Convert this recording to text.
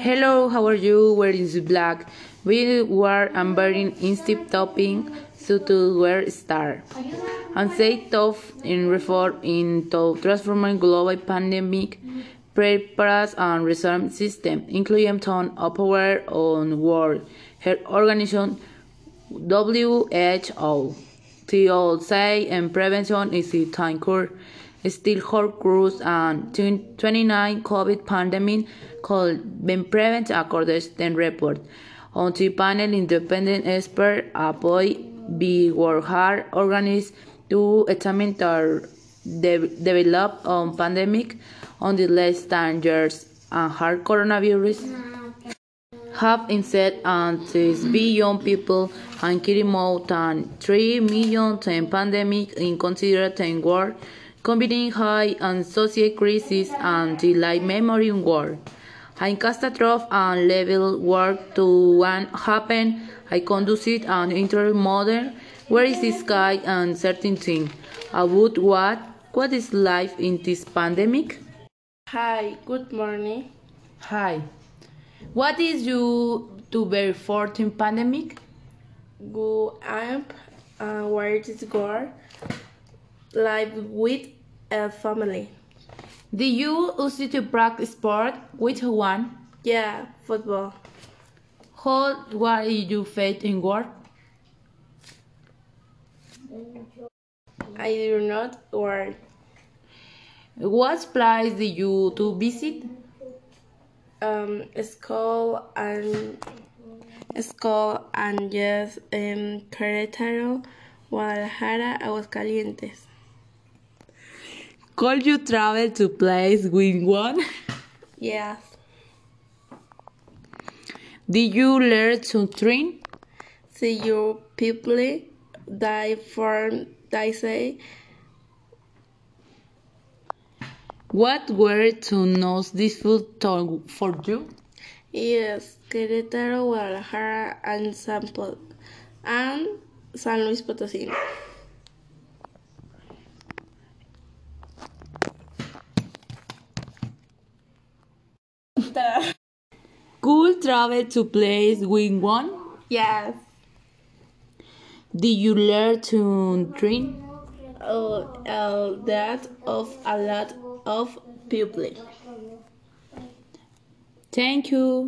Hello, how are you? Where is black? We were wearing instead topping so to wear star. And say tough in reform in into transforming global pandemic preparedness and response system, including ton power on World Health Organization WHO. To say and prevention is the time curve still hold cruise and 29 COVID pandemic could be prevented according to the report. On the panel, independent expert appointed by World Health Organization to examine the develop on pandemic on the 10 years and hard coronavirus have instead and six billion people and killing more than 3 million in pandemic in considered in world combining high and social crisis and delay memory war. High catastrophe and level work to one happen. I conducted an inter model where is the sky and certain thing about what what is life in this pandemic. Hi, good morning. Hi. What is you to very 14 pandemic? Go up and uh, where is go live with a family. Do you used to practice sport? Which one? Yeah, football. How were you fit in work? I do not work. What place did you to visit? Um, school and school and yes, um, Querétaro, Guadalajara, Aguascalientes. Could you travel to place with one? Yes. Did you learn to train? See you people die form they say. What were to most difficult for you? Yes, Querétaro, Guadalajara, and San, and San Luis Potosí. Could travel to place with one? Yes. Did you learn to train? Oh, uh, that of a lot of people. Thank you.